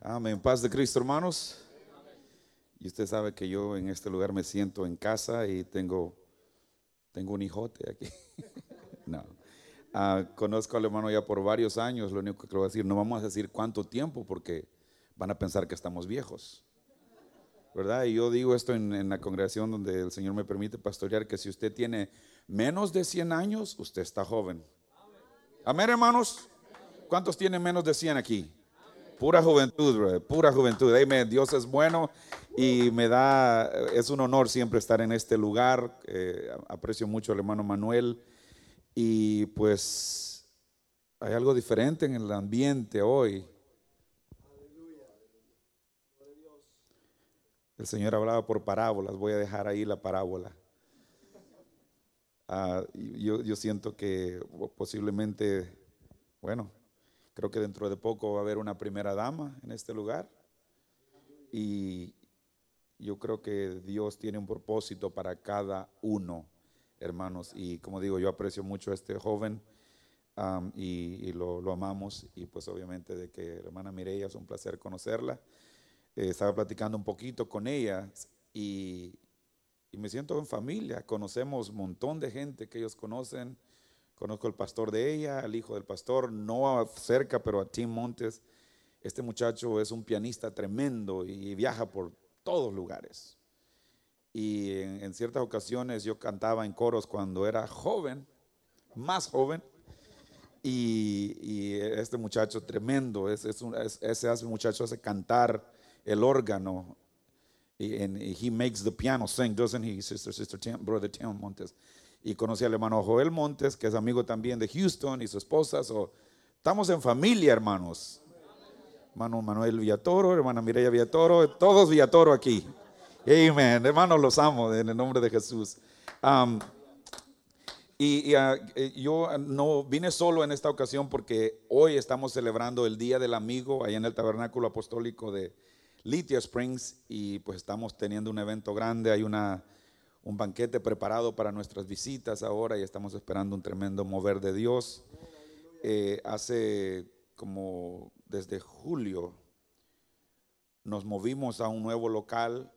Amén. Paz de Cristo, hermanos. Y usted sabe que yo en este lugar me siento en casa y tengo, tengo un hijote aquí. no. Ah, conozco al hermano ya por varios años. Lo único que quiero decir, no vamos a decir cuánto tiempo porque van a pensar que estamos viejos. ¿Verdad? Y yo digo esto en, en la congregación donde el Señor me permite pastorear, que si usted tiene menos de 100 años, usted está joven. Amén, hermanos. ¿Cuántos tienen menos de 100 aquí? Pura juventud, pura juventud. Dios es bueno y me da, es un honor siempre estar en este lugar. Eh, aprecio mucho al hermano Manuel y pues hay algo diferente en el ambiente hoy. El Señor hablaba por parábolas, voy a dejar ahí la parábola. Ah, yo, yo siento que posiblemente, bueno, Creo que dentro de poco va a haber una primera dama en este lugar. Y yo creo que Dios tiene un propósito para cada uno, hermanos. Y como digo, yo aprecio mucho a este joven y, lo, amamos. Y pues obviamente de que hermana Mireya es un placer conocerla. Eh, estaba platicando un poquito con ella y, y me siento en familia. Conocemos un montón de gente que ellos conocen Conozco al pastor de ella, al hijo del pastor, no cerca, pero a Tim Montes. Este muchacho es un pianista tremendo y viaja por todos lugares. Y en, ciertas ocasiones yo cantaba en coros cuando era joven, más joven. Y, este muchacho tremendo, es, ese hace, muchacho hace cantar el órgano. Y he makes the piano sing, doesn't he, sister, sister, brother Tim Montes y conocí al hermano Joel Montes, que es amigo también de Houston y su esposa. estamos en familia, hermanos. Hermano Manuel Villatoro, hermana Mireya Villatoro, todos Villatoro aquí. Amén. Hermanos, los amo en el nombre de Jesús. y, ah, eh, yo no vine solo en esta ocasión porque hoy estamos celebrando el Día del Amigo allá en el Tabernáculo Apostólico de Lithia Springs y pues estamos teniendo un evento grande. Hay una un banquete preparado para nuestras visitas ahora y estamos esperando un tremendo mover de Dios. Eh, hace como desde julio nos movimos a un nuevo local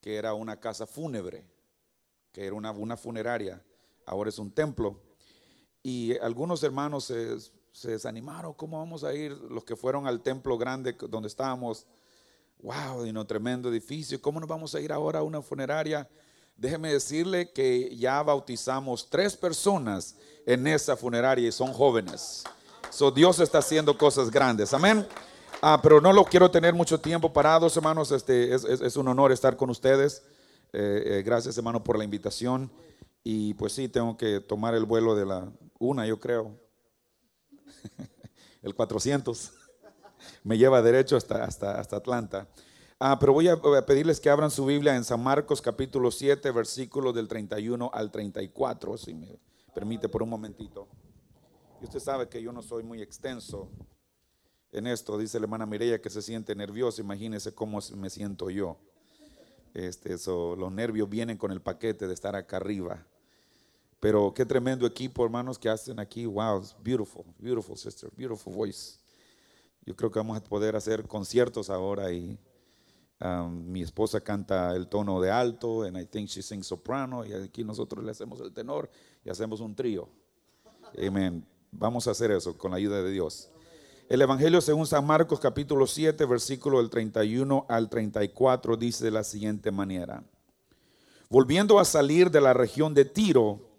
que era una casa fúnebre, que era una, una funeraria, ahora es un templo. Y algunos hermanos se, desanimaron, ¿cómo vamos a ir? Los que fueron al templo grande donde estábamos, wow, y no tremendo edificio, ¿cómo nos vamos a ir ahora a una funeraria? Déjeme decirle que ya bautizamos tres personas en esa funeraria y son jóvenes. So, Dios está haciendo cosas grandes. Amén. Ah, pero no lo quiero tener mucho tiempo parados, hermanos. Este, es, un honor estar con ustedes. Eh, eh, gracias, hermano, por la invitación. Y pues sí, tengo que tomar el vuelo de la una, yo creo. el 400. Me lleva derecho hasta, Atlanta. Ah, pero voy a, pedirles que abran su Biblia en San Marcos capítulo 7, versículos del 31 al 34, si me permite por un momentito. Y usted sabe que yo no soy muy extenso en esto, dice la hermana Mireya que se siente nerviosa, imagínese cómo me siento yo. Este, los nervios vienen con el paquete de estar acá arriba. Pero qué tremendo equipo, hermanos, que hacen aquí. Wow, beautiful, beautiful sister, beautiful voice. Yo creo que vamos a poder hacer conciertos ahora y mi esposa canta el tono de alto, and I think she sings soprano, y aquí nosotros le hacemos el tenor y hacemos un trío. Amén. Vamos a hacer eso con la ayuda de Dios. El Evangelio según San Marcos capítulo 7, versículo del 31 al 34 dice de la siguiente manera. Volviendo a salir de la región de Tiro,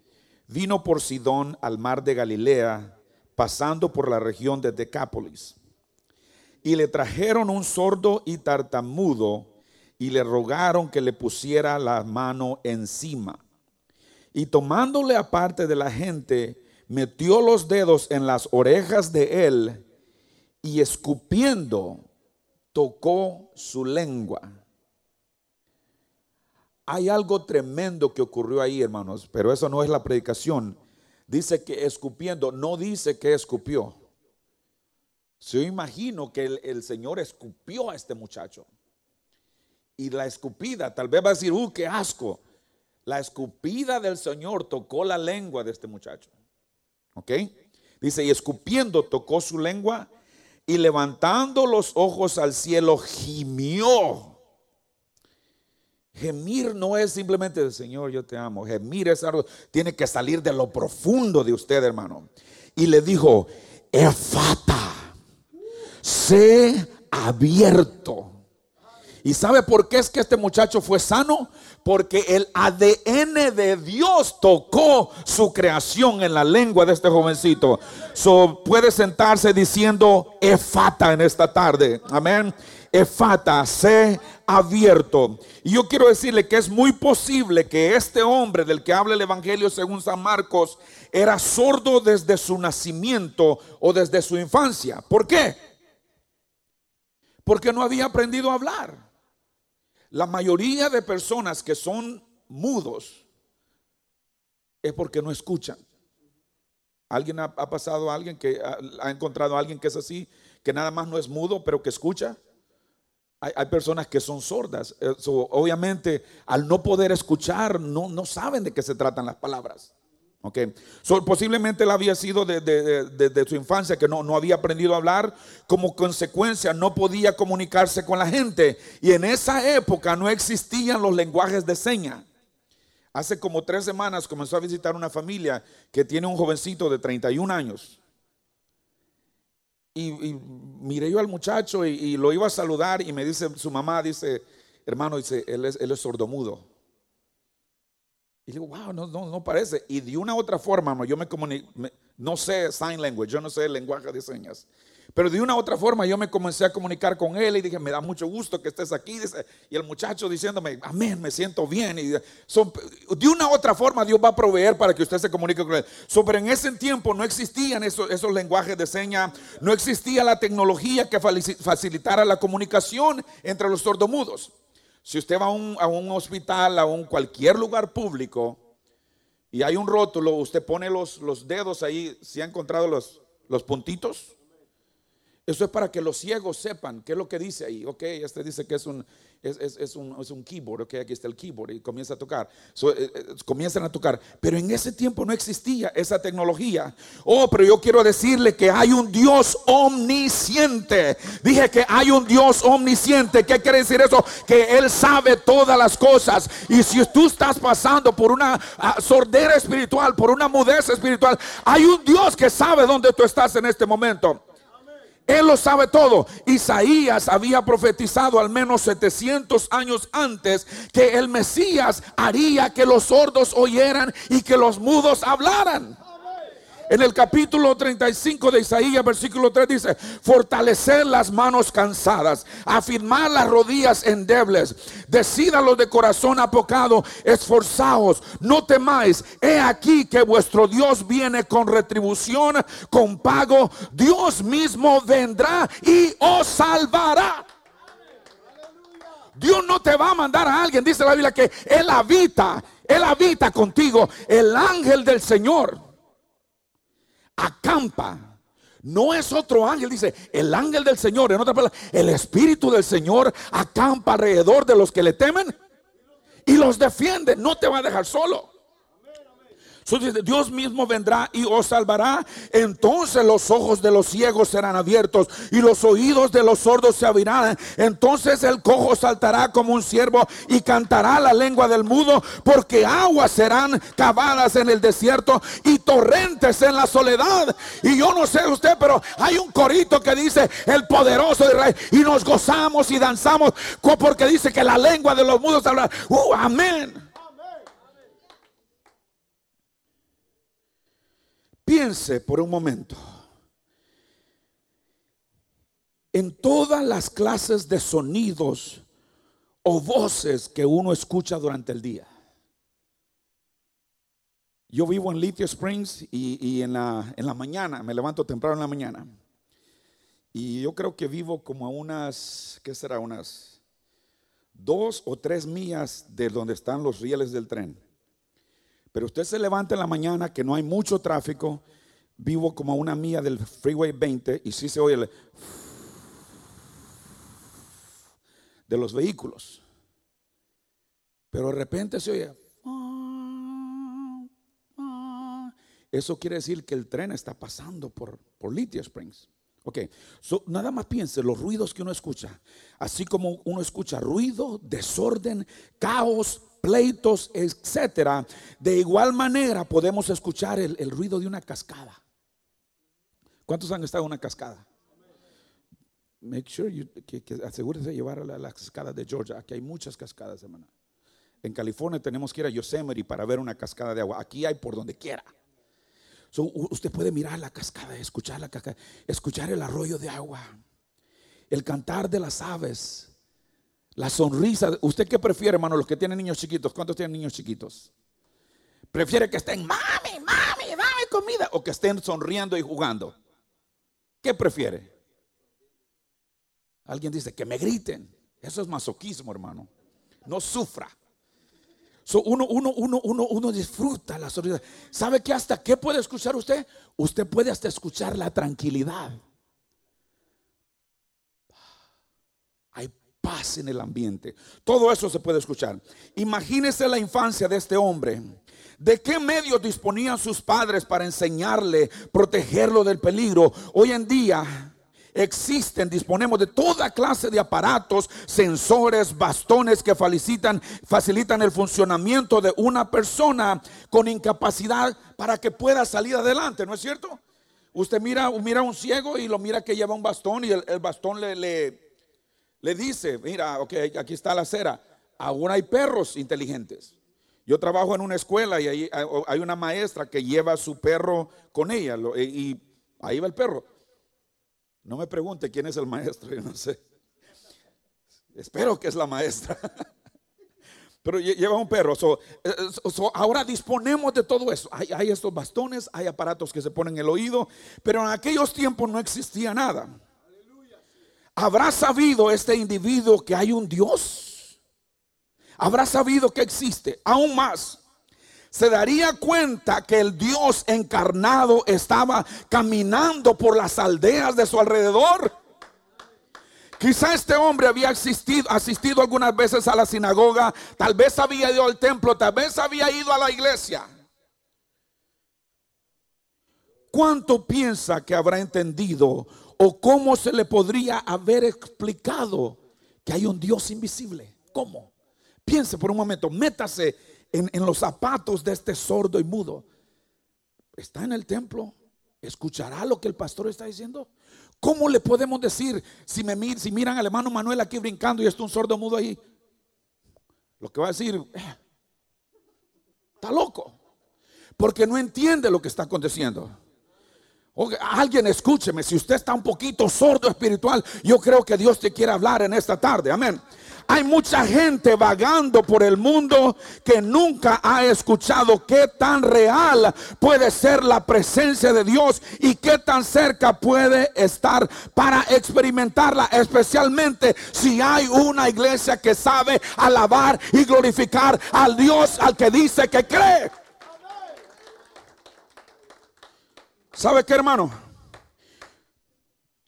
vino por Sidón al mar de Galilea, pasando por la región de Decápolis y le trajeron un sordo y tartamudo y le rogaron que le pusiera la mano encima. Y tomándole aparte de la gente, metió los dedos en las orejas de él y escupiendo tocó su lengua. Hay algo tremendo que ocurrió ahí, hermanos, pero eso no es la predicación. Dice que escupiendo, no dice que escupió. Yo imagino que el, Señor escupió a este muchacho. Y la escupida, tal vez va a decir, ¡uh, qué asco! La escupida del Señor tocó la lengua de este muchacho. ¿Ok? Dice, y escupiendo tocó su lengua y levantando los ojos al cielo, gimió. Gemir no es simplemente, Señor, yo te amo. Gemir es algo, tiene que salir de lo profundo de usted, hermano. Y le dijo, Efata, sé abierto. ¿Y sabe por qué es que este muchacho fue sano? Porque el ADN de Dios tocó su creación en la lengua de este jovencito. So, puede sentarse diciendo efata en esta tarde. Amén. Efata, sé abierto. Y yo quiero decirle que es muy posible que este hombre del que habla el Evangelio según San Marcos era sordo desde su nacimiento o desde su infancia. ¿Por qué? Porque no había aprendido a hablar. La mayoría de personas que son mudos es porque no escuchan. ¿Alguien ha, pasado a alguien que ha, encontrado a alguien que es así, que nada más no es mudo, pero que escucha? Hay, personas que son sordas. Obviamente, al no poder escuchar, no, no saben de qué se tratan las palabras. Okay. posiblemente él había sido de, su infancia que no, no, había aprendido a hablar. Como consecuencia, no podía comunicarse con la gente. Y en esa época no existían los lenguajes de señas. Hace como tres semanas comenzó a visitar una familia que tiene un jovencito de 31 años. Y, miré yo al muchacho y, lo iba a saludar y me dice, su mamá dice, hermano, dice, él es, él es sordomudo. Y digo, wow, no, no, no parece. Y de una otra forma, yo me comuniqué, no sé sign language, yo no sé lenguaje de señas. Pero de una otra forma yo me comencé a comunicar con él y dije, me da mucho gusto que estés aquí. y el muchacho diciéndome, amén, me siento bien. Y de una otra forma Dios va a proveer para que usted se comunique con él. pero en ese tiempo no existían esos, esos lenguajes de señas, no existía la tecnología que facilitara la comunicación entre los sordomudos. Si usted va a un, hospital, a un cualquier lugar público y hay un rótulo, usted pone los, los dedos ahí, si ha encontrado los, los puntitos. Eso es para que los ciegos sepan qué es lo que dice ahí. Ok, este dice que es un, es, un, es un, keyboard. Ok, aquí está el keyboard y comienza a tocar. Eh, eh, comienzan a tocar. Pero en ese tiempo no existía esa tecnología. Oh, pero yo quiero decirle que hay un Dios omnisciente. Dije que hay un Dios omnisciente. ¿Qué quiere decir eso? Que Él sabe todas las cosas. Y si tú estás pasando por una ah, sordera espiritual, por una mudez espiritual, hay un Dios que sabe dónde tú estás en este momento. Él lo sabe todo. Isaías había profetizado al menos 700 años antes que el Mesías haría que los sordos oyeran y que los mudos hablaran. En el capítulo 35 de Isaías, versículo 3 dice, fortalecer las manos cansadas, afirmar las rodillas endebles, los de corazón apocado, esforzaos, no temáis, he aquí que vuestro Dios viene con retribución, con pago, Dios mismo vendrá y os salvará. Dios no te va a mandar a alguien, dice la Biblia, que Él habita, Él habita contigo, el ángel del Señor acampa. No es otro ángel, dice el ángel del Señor. En otra palabra, el Espíritu del Señor acampa alrededor de los que le temen y los defiende. No te va a dejar solo. Dios mismo vendrá y os salvará. Entonces los ojos de los ciegos serán abiertos y los oídos de los sordos se abrirán. Entonces el cojo saltará como un ciervo y cantará la lengua del mudo, porque aguas serán cavadas en el desierto y torrentes en la soledad. Y yo no sé usted, pero hay un corito que dice el poderoso de Israel y nos gozamos y danzamos porque dice que la lengua de los mudos habla. Uh, amén. Piense por un momento en todas las clases de sonidos o voces que uno escucha durante el día. Yo vivo en Lithium Springs y, en, la, en la mañana, me levanto temprano en la mañana. Y yo creo que vivo como a unas, ¿qué será? Unas dos o tres millas de donde están los rieles del tren. Pero usted se levanta en la mañana que no hay mucho tráfico. Vivo como una milla del Freeway 20 y sí se oye el de los vehículos. Pero de repente se oye. Eso quiere decir que el tren está pasando por, por Springs Ok, so, nada más piense los ruidos que uno escucha. Así como uno escucha ruido, desorden, caos, pleitos, etcétera. De igual manera podemos escuchar el, ruido de una cascada. ¿Cuántos han estado en una cascada? Make sure you, que, asegúrese de llevar a la, cascada de Georgia. Aquí hay muchas cascadas, hermana. En California tenemos que ir a Yosemite para ver una cascada de agua. Aquí hay por donde quiera usted puede mirar la cascada, escuchar la cascada, escuchar el arroyo de agua, el cantar de las aves, la sonrisa. ¿Usted qué prefiere, hermano? Los que tienen niños chiquitos. ¿Cuántos tienen niños chiquitos? ¿Prefiere que estén, mami, mami, dame comida? ¿O que estén sonriendo y jugando? ¿Qué prefiere? Alguien dice que me griten. Eso es masoquismo, hermano. No sufra uno, uno, uno, uno, uno disfruta la soledad. ¿Sabe que hasta qué puede escuchar usted? Usted puede hasta escuchar la tranquilidad. Hay paz en el ambiente. Todo eso se puede escuchar. Imagínese la infancia de este hombre. ¿De qué medios disponían sus padres para enseñarle, protegerlo del peligro? Hoy en día existen, disponemos de toda clase de aparatos, sensores, bastones que facilitan, el funcionamiento de una persona con incapacidad para que pueda salir adelante, ¿no es cierto? Usted mira, mira a un ciego y lo mira que lleva un bastón y el, bastón le, dice, mira, ok, aquí está la acera. Aún hay perros inteligentes. Yo trabajo en una escuela y hay una maestra que lleva su perro con ella y ahí va el perro. No me pregunte quién es el maestro, yo no sé. Espero que es la maestra. Pero lleva un perro. Eh, ahora disponemos de todo eso. Hay, estos bastones, hay aparatos que se ponen en el oído, pero en aquellos tiempos no existía nada. ¿Habrá sabido este individuo que hay un Dios? ¿Habrá sabido que existe? Aún más se daría cuenta que el Dios encarnado estaba caminando por las aldeas de su alrededor. Quizá este hombre había asistido, algunas veces a la sinagoga, tal vez había ido al templo, tal vez había ido a la iglesia. ¿Cuánto piensa que habrá entendido o cómo se le podría haber explicado que hay un Dios invisible? ¿Cómo? Piense por un momento, métase en, los zapatos de este sordo y mudo. Está en el templo, escuchará lo que el pastor está diciendo. ¿Cómo le podemos decir si, me, si miran al hermano Manuel aquí brincando y está un sordo mudo ahí? Lo que va a decir, eh, está loco, porque no entiende lo que está aconteciendo. Alguien escúcheme, si usted está un poquito sordo espiritual, yo creo que Dios te quiere hablar en esta tarde, amén. Hay mucha gente vagando por el mundo que nunca ha escuchado qué tan real puede ser la presencia de Dios y qué tan cerca puede estar para experimentarla, especialmente si hay una iglesia que sabe alabar y glorificar al Dios al que dice que cree. ¿Sabe qué, hermano?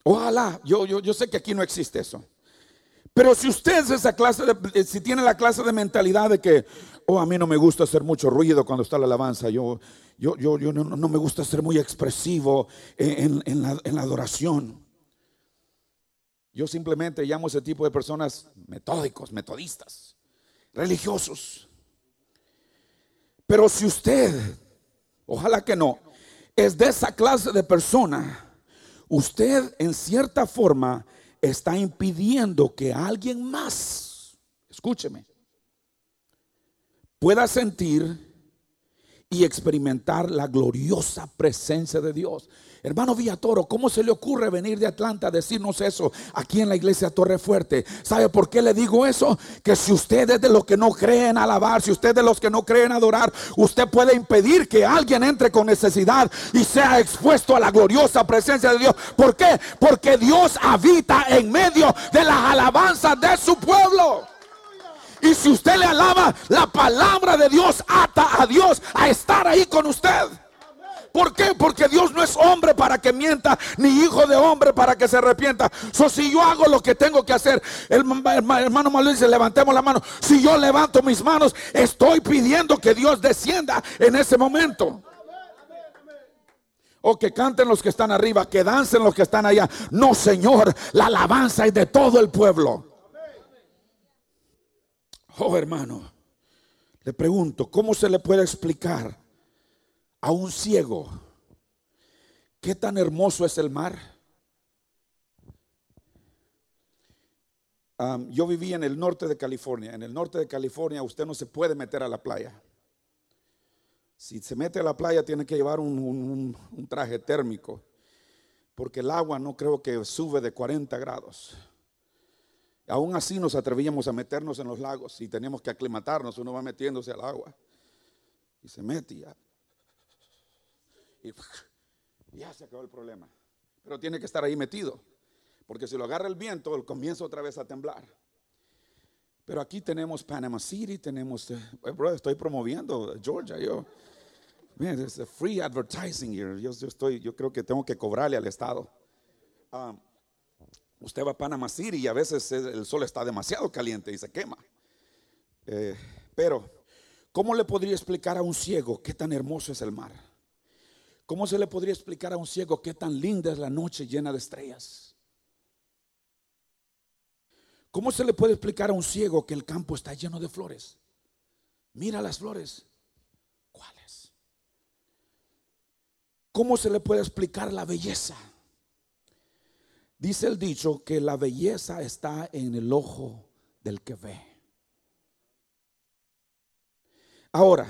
Ojalá, yo, yo, yo sé que aquí no existe eso. Pero si usted es esa clase de, si tiene la clase de mentalidad de que, oh, a mí no me gusta hacer mucho ruido cuando está la alabanza, yo, yo, yo, yo no, me gusta ser muy expresivo en, la, en la adoración. Yo simplemente llamo a ese tipo de personas metódicos, metodistas, religiosos. Pero si usted, ojalá que no, es de esa clase de persona, usted en cierta forma está impidiendo que alguien más, escúcheme, pueda sentir y experimentar la gloriosa presencia de Dios. Hermano Villatoro, ¿cómo se le ocurre venir de Atlanta a decirnos eso aquí en la iglesia Torre Fuerte? ¿Sabe por qué le digo eso? Que si usted es de los que no creen alabar, si usted es de los que no creen adorar, usted puede impedir que alguien entre con necesidad y sea expuesto a la gloriosa presencia de Dios. ¿Por qué? Porque Dios habita en medio de las alabanzas de su pueblo. Y si usted le alaba, la palabra de Dios ata a Dios a estar ahí con usted. ¿Por qué? Porque Dios no es hombre para que mienta, ni hijo de hombre para que se arrepienta. So, si yo hago lo que tengo que hacer, el hermano Manuel dice, levantemos la mano. Si yo levanto mis manos, estoy pidiendo que Dios descienda en ese momento. O que canten los que están arriba, que dancen los que están allá. No, Señor, la alabanza es de todo el pueblo. Oh, hermano, le pregunto, ¿cómo se le puede explicar a un ciego qué tan hermoso es el mar? yo viví en el norte de California. En el norte de California usted no se puede meter a la playa. Si se mete a la playa tiene que llevar un, traje térmico, porque el agua no creo que sube de 40 grados. Aún así nos atrevíamos a meternos en los lagos y teníamos que aclimatarnos. Uno va metiéndose al agua y se mete y ya, se acabó el problema. Pero tiene que estar ahí metido, porque si lo agarra el viento, comienza otra vez a temblar. Pero aquí tenemos Panama City, tenemos, eh, estoy promoviendo Georgia, yo. Es free advertising here. Yo, estoy, yo creo que tengo que cobrarle al Estado. Ah, usted va a Panama y a veces el sol está demasiado caliente y se quema. Eh, pero, ¿cómo le podría explicar a un ciego qué tan hermoso es el mar? ¿Cómo se le podría explicar a un ciego qué tan linda es la noche llena de estrellas? ¿Cómo se le puede explicar a un ciego que el campo está lleno de flores? Mira las flores. ¿Cómo se le puede explicar la belleza? Dice el dicho que la belleza está en el ojo del que ve. Ahora,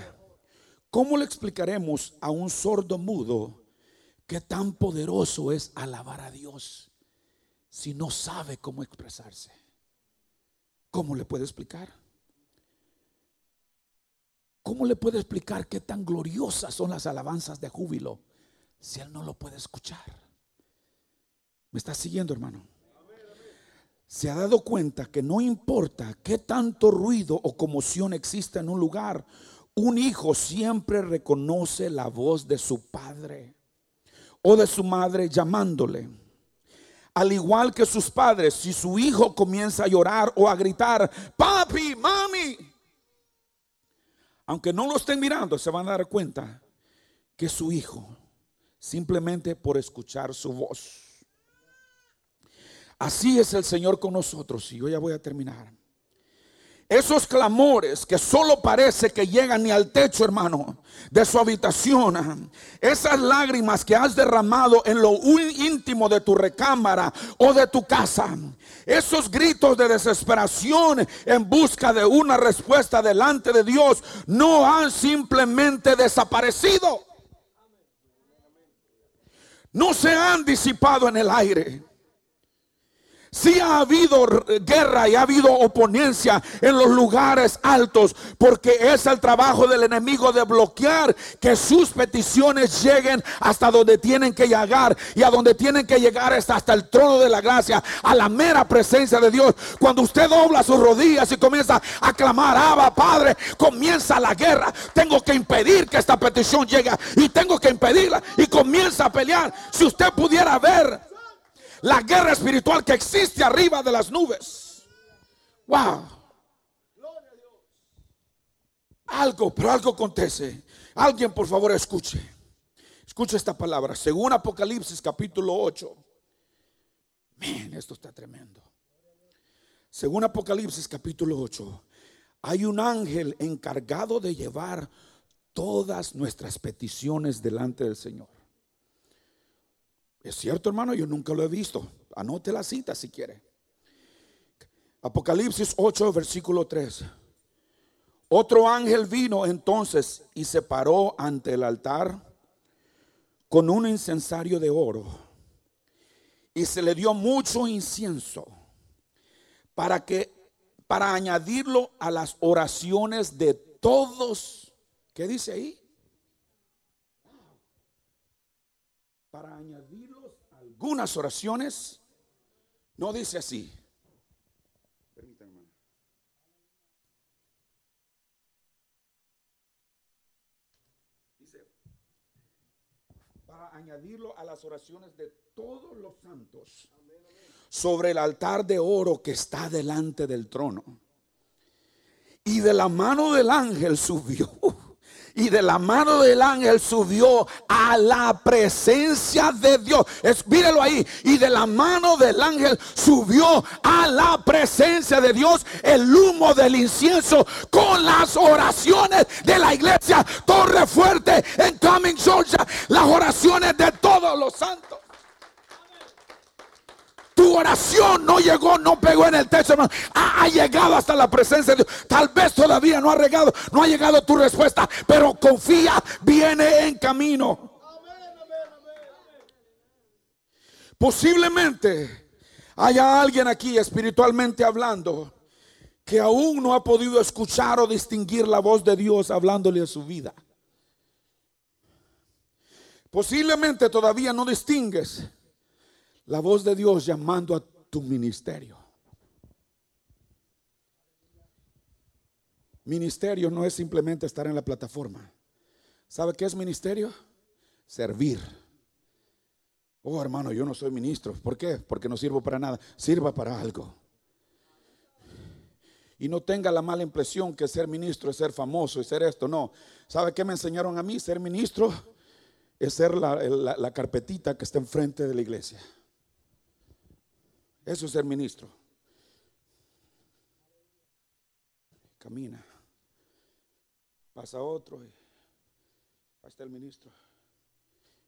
¿cómo le explicaremos a un sordo mudo que tan poderoso es alabar a Dios si no sabe cómo expresarse? ¿Cómo le puede explicar? ¿Cómo le puede explicar qué tan gloriosas son las alabanzas de júbilo si él no lo puede escuchar? ¿Me está siguiendo, hermano? Se ha dado cuenta que no importa qué tanto ruido o conmoción exista en un lugar, un hijo siempre reconoce la voz de su padre o de su madre llamándole. Al igual que sus padres, si su hijo comienza a llorar o a gritar, papi, mami, aunque no lo estén mirando, se van a dar cuenta que su hijo simplemente por escuchar su voz. Así es el Señor con nosotros. Y yo ya voy a terminar. Esos clamores que solo parece que llegan ni al techo, hermano, de su habitación. Esas lágrimas que has derramado en lo íntimo de tu recámara o de tu casa. Esos gritos de desesperación en busca de una respuesta delante de Dios no han simplemente desaparecido no se han disipado en el aire. Si ha habido guerra y ha habido oponencia en los lugares altos, porque es el trabajo del enemigo de bloquear que sus peticiones lleguen hasta donde tienen que llegar y a donde tienen que llegar hasta, hasta el trono de la gracia, a la mera presencia de Dios. Cuando usted dobla sus rodillas y comienza a clamar, Abba Padre, comienza la guerra. Tengo que impedir que esta petición llegue y tengo que impedirla y comienza a pelear. Si usted pudiera ver la guerra espiritual que existe arriba de las nubes. Wow. Algo, pero algo acontece. Alguien por favor escuche. Escuche esta palabra. Según Apocalipsis capítulo 8. Miren, esto está tremendo. Según Apocalipsis capítulo 8. Hay un ángel encargado de llevar todas nuestras peticiones delante del Señor. Es cierto, hermano, yo nunca lo he visto. Anote la cita si quiere. Apocalipsis 8, versículo 3. Otro ángel vino entonces y se paró ante el altar con un incensario de oro. Y se le dio mucho incienso para que para añadirlo a las oraciones de todos. ¿Qué dice ahí? Para añadirlo algunas oraciones no dice así. Permítanme. Dice, para añadirlo a las oraciones de todos los santos sobre el altar de oro que está delante del trono. Y de la mano del ángel subió y de la mano del ángel subió a la presencia de Dios. Es, ahí. Y de la mano del ángel subió a la presencia de Dios el humo del incienso con las oraciones de la iglesia Torre Fuerte en Coming Georgia. Las oraciones de todos los santos. Tu oración no llegó, no pegó en el techo, Ha, llegado hasta la presencia de Dios. Tal vez todavía no ha llegado, no ha llegado tu respuesta, pero confía, viene en camino. Posiblemente haya alguien aquí espiritualmente hablando que aún no ha podido escuchar o distinguir la voz de Dios hablándole a su vida. Posiblemente todavía no distingues la voz de Dios llamando a tu ministerio. Ministerio no es simplemente estar en la plataforma. ¿Sabe qué es ministerio? Servir. Oh, hermano, yo no soy ministro. ¿Por qué? Porque no sirvo para nada. Sirva para algo. Y no tenga la mala impresión que ser ministro es ser famoso y ser esto. No. ¿Sabe qué me enseñaron a mí? Ser ministro es ser la, la carpetita que está enfrente de la iglesia. Eso es ser ministro. Camina. Pasa otro y está el ministro.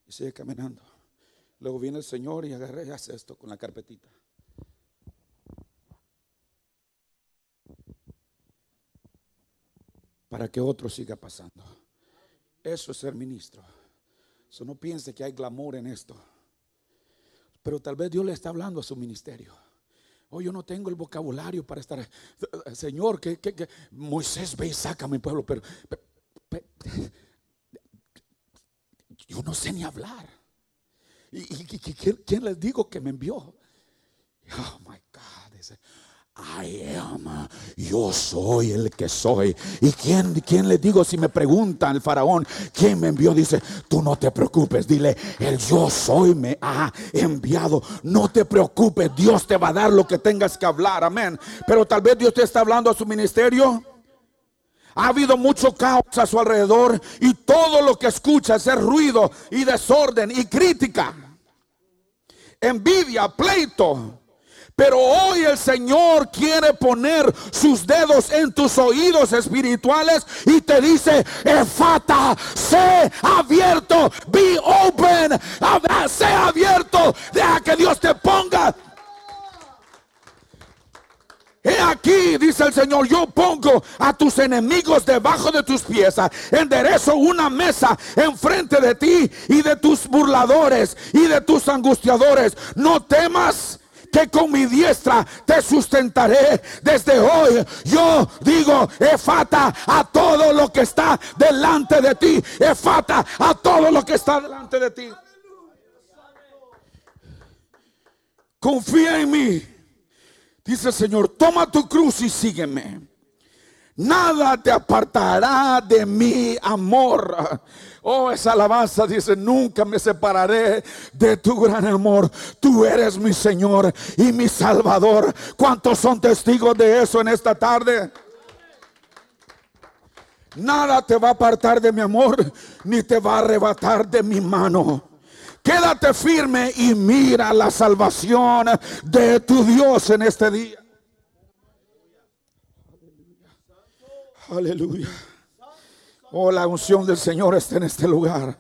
Y sigue caminando. Luego viene el Señor y agarra y hace esto con la carpetita. Para que otro siga pasando. Eso es ser ministro. Eso no piense que hay glamour en esto. Pero tal vez Dios le está hablando a su ministerio. Oh, yo no tengo el vocabulario para estar. Señor, que, Moisés ve y saca a mi pueblo, pero, yo no sé ni hablar. ¿Y, quién les digo que me envió? Oh my God. I am, yo soy el que soy. ¿Y quién, quién le digo si me pregunta el faraón quién me envió? Dice, tú no te preocupes, dile, el yo soy me ha enviado. No te preocupes, Dios te va a dar lo que tengas que hablar, amén. Pero tal vez Dios te está hablando a su ministerio. Ha habido mucho caos a su alrededor y todo lo que escucha es ruido y desorden y crítica, envidia, pleito pero hoy el Señor quiere poner sus dedos en tus oídos espirituales y te dice, Efata, sé abierto, be open, sé abierto, deja que Dios te ponga He aquí, dice el Señor, yo pongo a tus enemigos debajo de tus pies, enderezo una mesa enfrente de ti y de tus burladores y de tus angustiadores. No temas que con mi diestra te sustentaré desde hoy. Yo digo, efata a todo lo que está delante de ti. Efata a todo lo que está delante de ti. Confía en mí. Dice el Señor, toma tu cruz y sígueme. Nada te apartará de mi amor. Oh, esa alabanza dice, nunca me separaré de tu gran amor. Tú eres mi Señor y mi Salvador. ¿Cuántos son testigos de eso en esta tarde? Nada te va a apartar de mi amor, ni te va a arrebatar de mi mano. Quédate firme y mira la salvación de tu Dios en este día. Aleluya. Oh, la unción del Señor está en este lugar.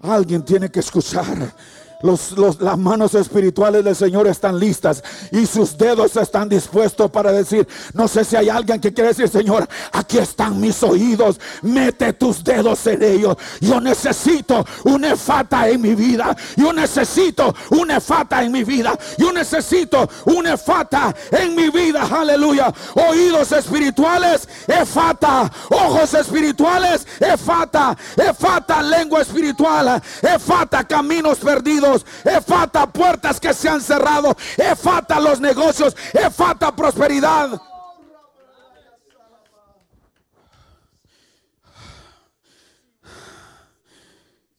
Alguien tiene que escuchar. Las manos espirituales del Señor están listas y sus dedos están dispuestos para decir, no sé si hay alguien que quiere decir, Señor, aquí están mis oídos, mete tus dedos en ellos. Yo necesito una efata en mi vida. Yo necesito una efata en mi vida. Yo necesito una efata en mi vida. Aleluya. Oídos espirituales, efata. Ojos espirituales, efata. Efata, lengua espiritual. Efata, caminos perdidos efata puertas que se han cerrado, efata los negocios, efata prosperidad.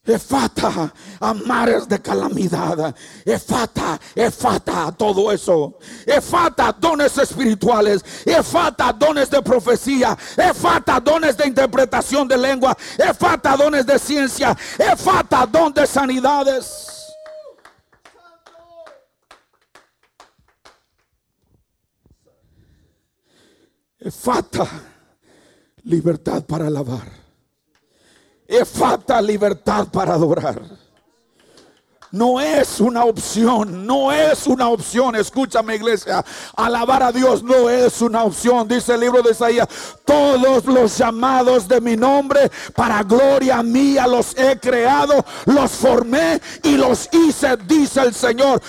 Efata a mares de calamidad. Efata, efata todo eso. Efata dones espirituales. Efata dones de profecía. Efata dones de interpretación de lengua. Efata dones de ciencia. Efata don de sanidades. Efata libertad para alabar. Efata libertad para adorar. No es una opción, no es una opción. Escúchame iglesia, alabar a Dios no es una opción. Dice el libro de Isaías, todos los llamados de mi nombre para gloria mía los he creado, los formé y los hice, dice el Señor.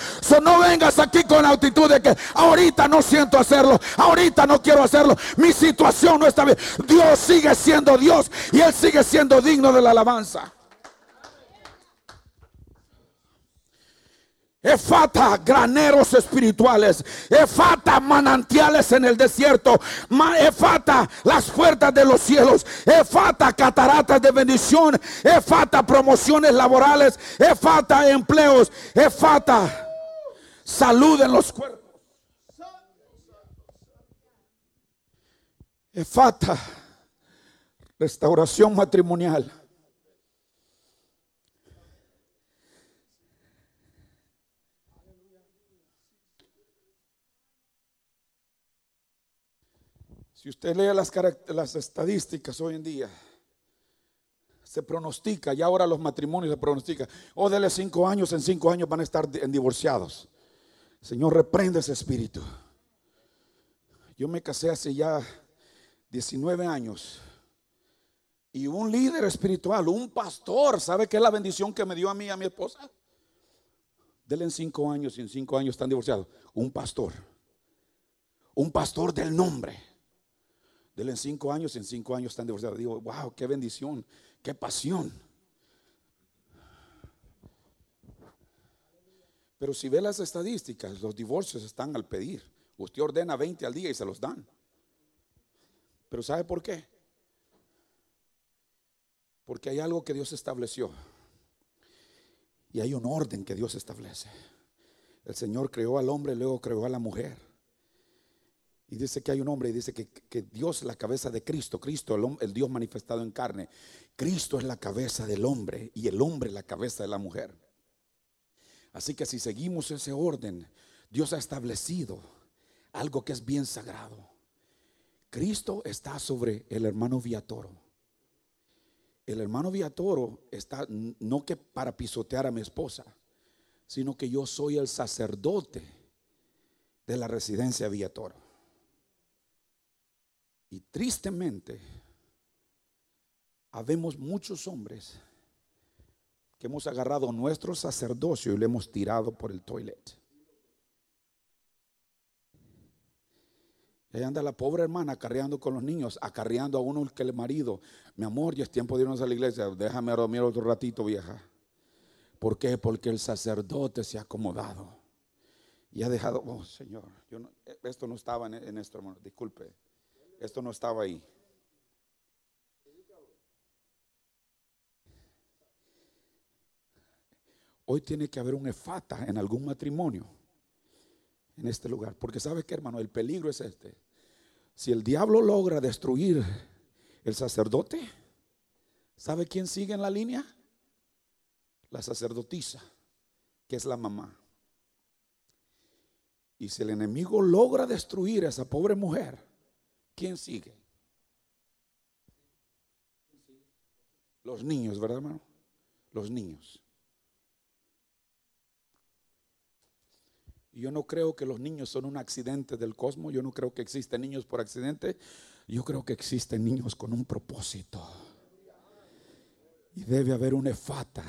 No vengas aquí con la actitud de que ahorita no siento hacerlo, ahorita no quiero hacerlo, mi situación no está bien. Dios sigue siendo Dios y Él sigue siendo digno de la alabanza. Efata, graneros espirituales. Efata, manantiales en el desierto. Efata, las puertas de los cielos. Efata, cataratas de bendición. Efata, promociones laborales. Efata, empleos. Efata, salud en los cuerpos. Efata, restauración matrimonial. Si usted lee las, estadísticas hoy en día, se pronostica, y ahora los matrimonios se pronostica, o oh, dele cinco años, en cinco años van a estar divorciados. Señor, reprende ese espíritu. Yo me casé hace ya 19 años. Y un líder espiritual, un pastor, ¿sabe qué es la bendición que me dio a mí y a mi esposa? Dele en cinco años y en cinco años están divorciados. Un pastor. Un pastor del nombre Dele en cinco años, en cinco años están divorciados. Digo, wow, qué bendición, qué pasión. Pero si ve las estadísticas, los divorcios están al pedir. Usted ordena 20 al día y se los dan. Pero ¿sabe por qué? Porque hay algo que Dios estableció. Y hay un orden que Dios establece. El Señor creó al hombre, luego creó a la mujer. Y dice que hay un hombre y dice que, Dios es la cabeza de Cristo, Cristo, el, el, Dios manifestado en carne. Cristo es la cabeza del hombre y el hombre la cabeza de la mujer. Así que si seguimos ese orden, Dios ha establecido algo que es bien sagrado. Cristo está sobre el hermano Viatoro. El hermano Viatoro está no que para pisotear a mi esposa, sino que yo soy el sacerdote de la residencia Viatoro. Y tristemente, habemos muchos hombres que hemos agarrado nuestro sacerdocio y lo hemos tirado por el toilet. Y ahí anda la pobre hermana acarreando con los niños, acarreando a uno que el marido. Mi amor, ya es tiempo de irnos a la iglesia. Déjame dormir otro ratito, vieja. ¿Por qué? Porque el sacerdote se ha acomodado y ha dejado. Oh, Señor, yo esto no estaba en, en esto, hermano. Disculpe. Esto no estaba ahí. Hoy tiene que haber un efata en algún matrimonio en este lugar. Porque sabe que hermano, el peligro es este. Si el diablo logra destruir el sacerdote, ¿sabe quién sigue en la línea? La sacerdotisa, que es la mamá. Y si el enemigo logra destruir a esa pobre mujer, ¿Quién sigue? Los niños, ¿verdad, hermano? Los niños. Yo no creo que los niños son un accidente del cosmos. Yo no creo que existen niños por accidente. Yo creo que existen niños con un propósito. Y debe haber una efata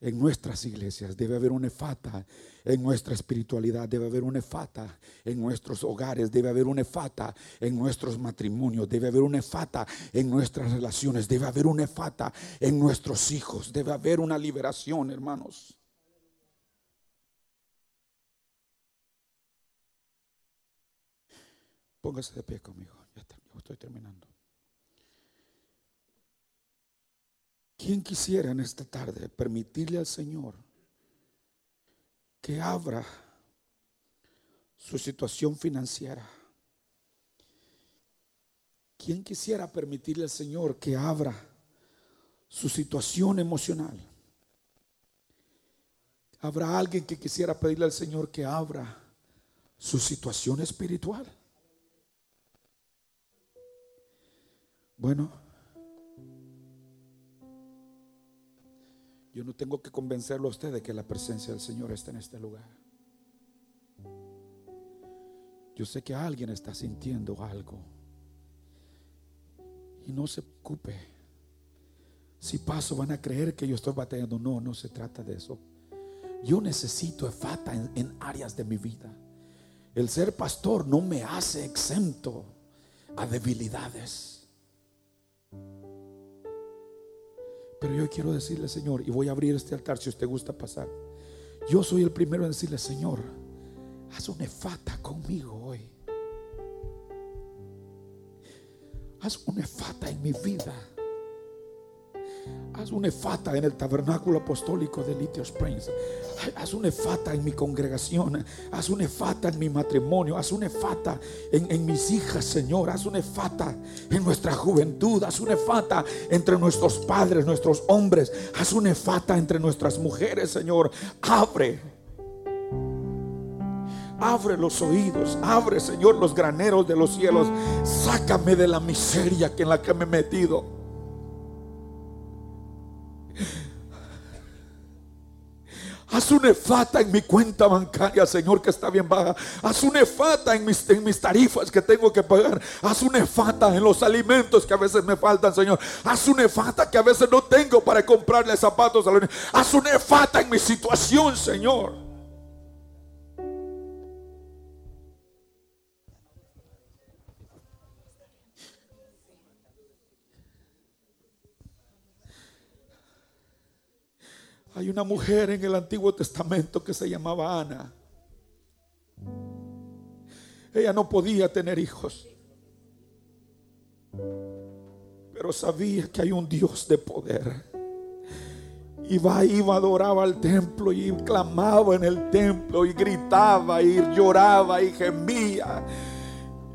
en nuestras iglesias, debe haber una efata en nuestra espiritualidad, debe haber una efata en nuestros hogares, debe haber una efata en nuestros matrimonios, debe haber una efata en nuestras relaciones, debe haber una efata en nuestros hijos, debe haber una liberación, hermanos. Póngase de pie conmigo, ya estoy terminando. ¿Quién quisiera en esta tarde permitirle al Señor que abra su situación financiera? ¿Quién quisiera permitirle al Señor que abra su situación emocional? ¿Habrá alguien que quisiera pedirle al Señor que abra su situación espiritual? Bueno, yo no tengo que convencerlo a usted de que la presencia del Señor está en este lugar. Yo sé que alguien está sintiendo algo. Y no se preocupe. Si paso van a creer que yo estoy batallando. No, no se trata de eso. Yo necesito efata en, en áreas de mi vida. El ser pastor no me hace exento a debilidades. Pero yo quiero decirle, Señor, y voy a abrir este altar si usted gusta pasar. Yo soy el primero en decirle, Señor, haz una efata conmigo hoy. Haz una efata en mi vida. Haz una efata en el tabernáculo apostólico de Litio Springs. Haz una efata en mi congregación. Haz una efata en mi matrimonio. Haz una efata en, en, mis hijas, Señor. Haz una efata en nuestra juventud. Haz una efata entre nuestros padres, nuestros hombres. Haz una efata entre nuestras mujeres, Señor. Abre Abre los oídos, abre Señor los graneros de los cielos. Sácame de la miseria que en la que me he metido. Haz una efata en mi cuenta bancaria, Señor, que está bien baja. Haz una efata en mis, en mis tarifas que tengo que pagar. Haz una efata en los alimentos que a veces me faltan, Señor. Haz una efata que a veces no tengo para comprarle zapatos a los niños. Haz una efata en mi situación, Señor. Hay una mujer en el Antiguo Testamento que se llamaba Ana. Ella no podía tener hijos. Pero sabía que hay un Dios de poder. Iba, iba, adoraba al templo y clamaba en el templo y gritaba y lloraba y gemía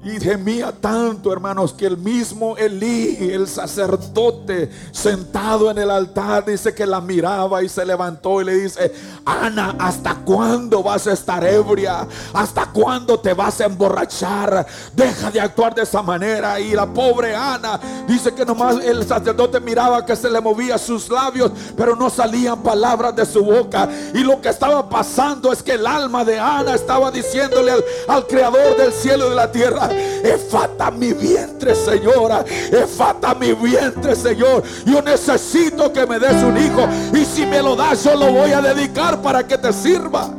y gemía tanto, hermanos, que el mismo Elí, el sacerdote, sentado en el altar, dice que la miraba y se levantó y le dice, Ana, ¿hasta cuándo vas a estar ebria? ¿Hasta cuándo te vas a emborrachar? Deja de actuar de esa manera. Y la pobre Ana dice que nomás el sacerdote miraba que se le movía sus labios, pero no salían palabras de su boca. Y lo que estaba pasando es que el alma de Ana estaba diciéndole al, al creador del cielo y de la tierra, Efata mi vientre, Señora. Efata mi vientre, Señor. Yo necesito que me des un hijo. Y si me lo das, yo lo voy a dedicar para que te sirva.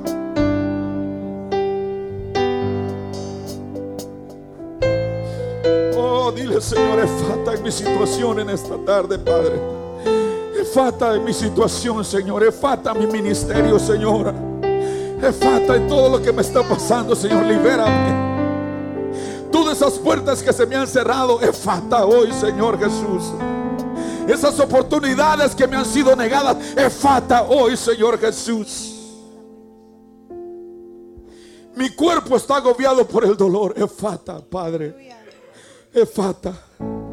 Oh, dile, Señor, efata en mi situación en esta tarde, Padre. Efata en mi situación, Señor. Efata mi ministerio, Señora. Efata en todo lo que me está pasando, Señor. Libérame. Todas esas puertas que se me han cerrado, efata hoy, Señor Jesús. Esas oportunidades que me han sido negadas, efata hoy, Señor Jesús. Mi cuerpo está agobiado por el dolor, efata, Padre. Efata. Aleluya.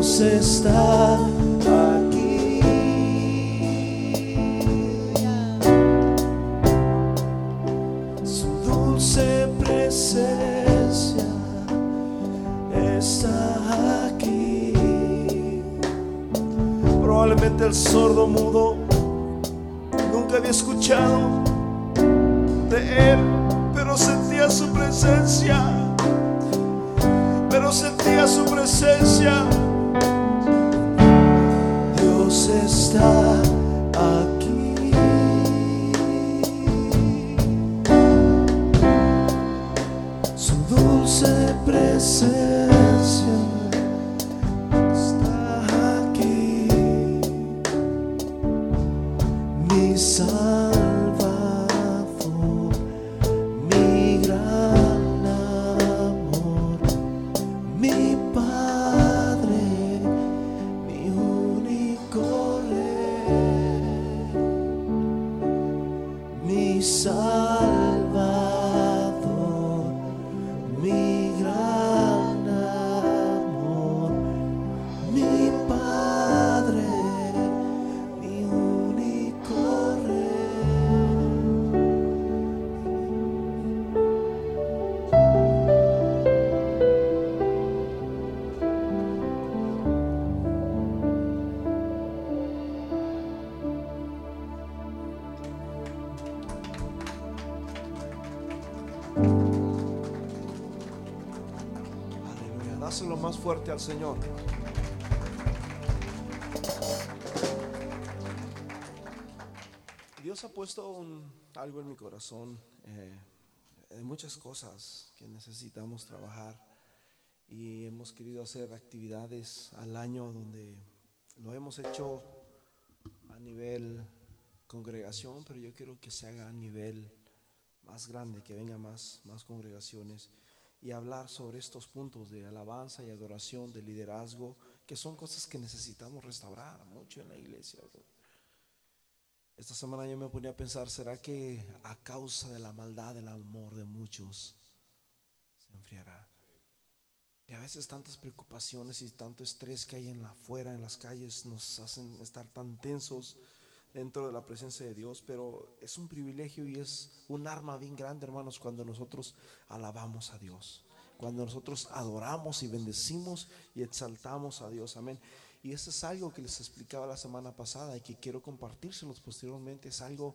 Dios está lo más fuerte al Señor. Dios ha puesto algo en mi corazón, eh, de muchas cosas que necesitamos trabajar y hemos querido hacer actividades al año donde lo hemos hecho a nivel congregación, pero yo quiero que se haga a nivel más grande, que venga más, más congregaciones y hablar sobre estos puntos de alabanza y adoración, de liderazgo, que son cosas que necesitamos restaurar mucho en la iglesia. Esta semana yo me ponía a pensar, ¿será que a causa de la maldad del amor de muchos se enfriará? Y a veces tantas preocupaciones y tanto estrés que hay en la afuera, en las calles, nos hacen estar tan tensos dentro de la presencia de Dios, pero es un privilegio y es un arma bien grande, hermanos, cuando nosotros alabamos a Dios, cuando nosotros adoramos y bendecimos y exaltamos a Dios, amén. Y eso es algo que les explicaba la semana pasada y que quiero compartírselos posteriormente, es algo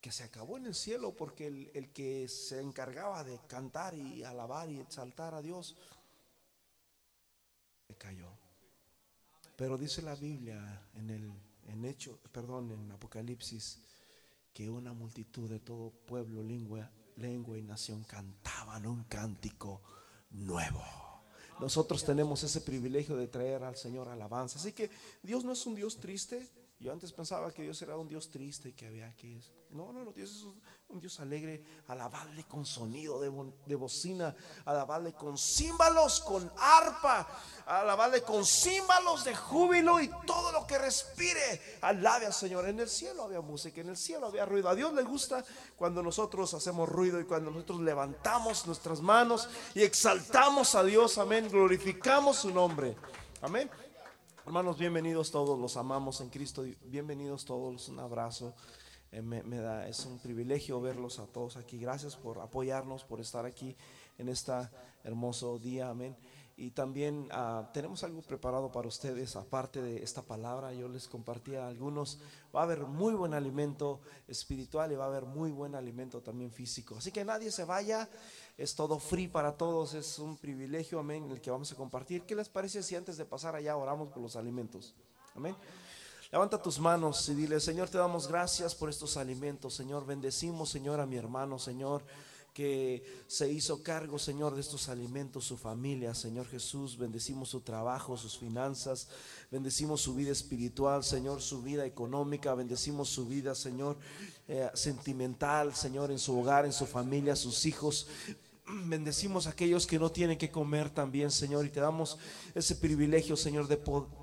que se acabó en el cielo porque el, el que se encargaba de cantar y alabar y exaltar a Dios, se cayó. Pero dice la Biblia en el en hecho, perdón, en Apocalipsis, que una multitud de todo pueblo, lengua, lengua y nación cantaban un cántico nuevo. Nosotros tenemos ese privilegio de traer al Señor alabanza. Así que Dios no es un Dios triste, Yo antes pensaba que Dios era un Dios triste y que había que... No, no, no, Dios es un, Dios alegre. Alabarle con sonido de, de, bocina, alabarle con címbalos, con arpa, alabarle con címbalos de júbilo y todo lo que respire. Alabe al Señor. En el cielo había música, en el cielo había ruido. A Dios le gusta cuando nosotros hacemos ruido y cuando nosotros levantamos nuestras manos y exaltamos a Dios. Amén. Glorificamos su nombre. Amén. Hermanos, bienvenidos todos, los amamos en Cristo, bienvenidos todos, un abrazo. Eh, me, da, es un privilegio verlos a todos aquí. Gracias por apoyarnos, por estar aquí en este hermoso día. Amén. Y también ah, tenemos algo preparado para ustedes, aparte de esta palabra. Yo les compartía algunos. Va a haber muy buen alimento espiritual y va a haber muy buen alimento también físico. Así que nadie se vaya es todo free para todos, es un privilegio, amén, el que vamos a compartir. ¿Qué les parece si antes de pasar allá oramos por los alimentos? Amén. Levanta tus manos y dile, Señor, te damos gracias por estos alimentos, Señor, bendecimos, Señor, a mi hermano, Señor que se hizo cargo, Señor, de estos alimentos, su familia, Señor Jesús, bendecimos su trabajo, sus finanzas, bendecimos su vida espiritual, Señor, su vida económica, bendecimos su vida, Señor, eh, sentimental, Señor, en su hogar, en su familia, sus hijos. Bendecimos a aquellos que no tienen que comer también, Señor, y te damos ese privilegio, Señor, de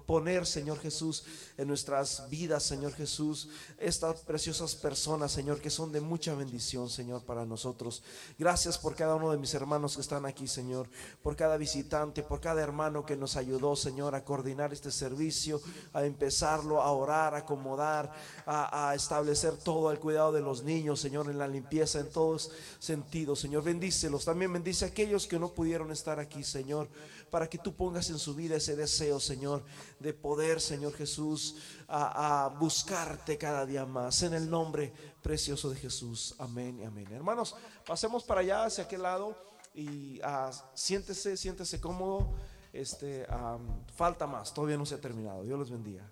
poner, Señor Jesús, en nuestras vidas, Señor Jesús, estas preciosas personas, Señor, que son de mucha bendición, Señor, para nosotros. Gracias por cada uno de mis hermanos que están aquí, Señor, por cada visitante, por cada hermano que nos ayudó, Señor, a coordinar este servicio, a empezarlo, a orar, a acomodar, a, establecer todo el cuidado de los niños, Señor, en la limpieza, en todos sentidos, Señor. Bendícelos. También bendice a aquellos que no pudieron estar aquí, Señor para que tú pongas en su vida ese deseo, Señor, de poder, Señor Jesús, a, buscarte cada día más. En el nombre precioso de Jesús. Amén y amén. Hermanos, pasemos para allá, hacia aquel lado, y uh, siéntese, siéntese cómodo. Este, falta más, todavía no se ha terminado. Dios los bendiga.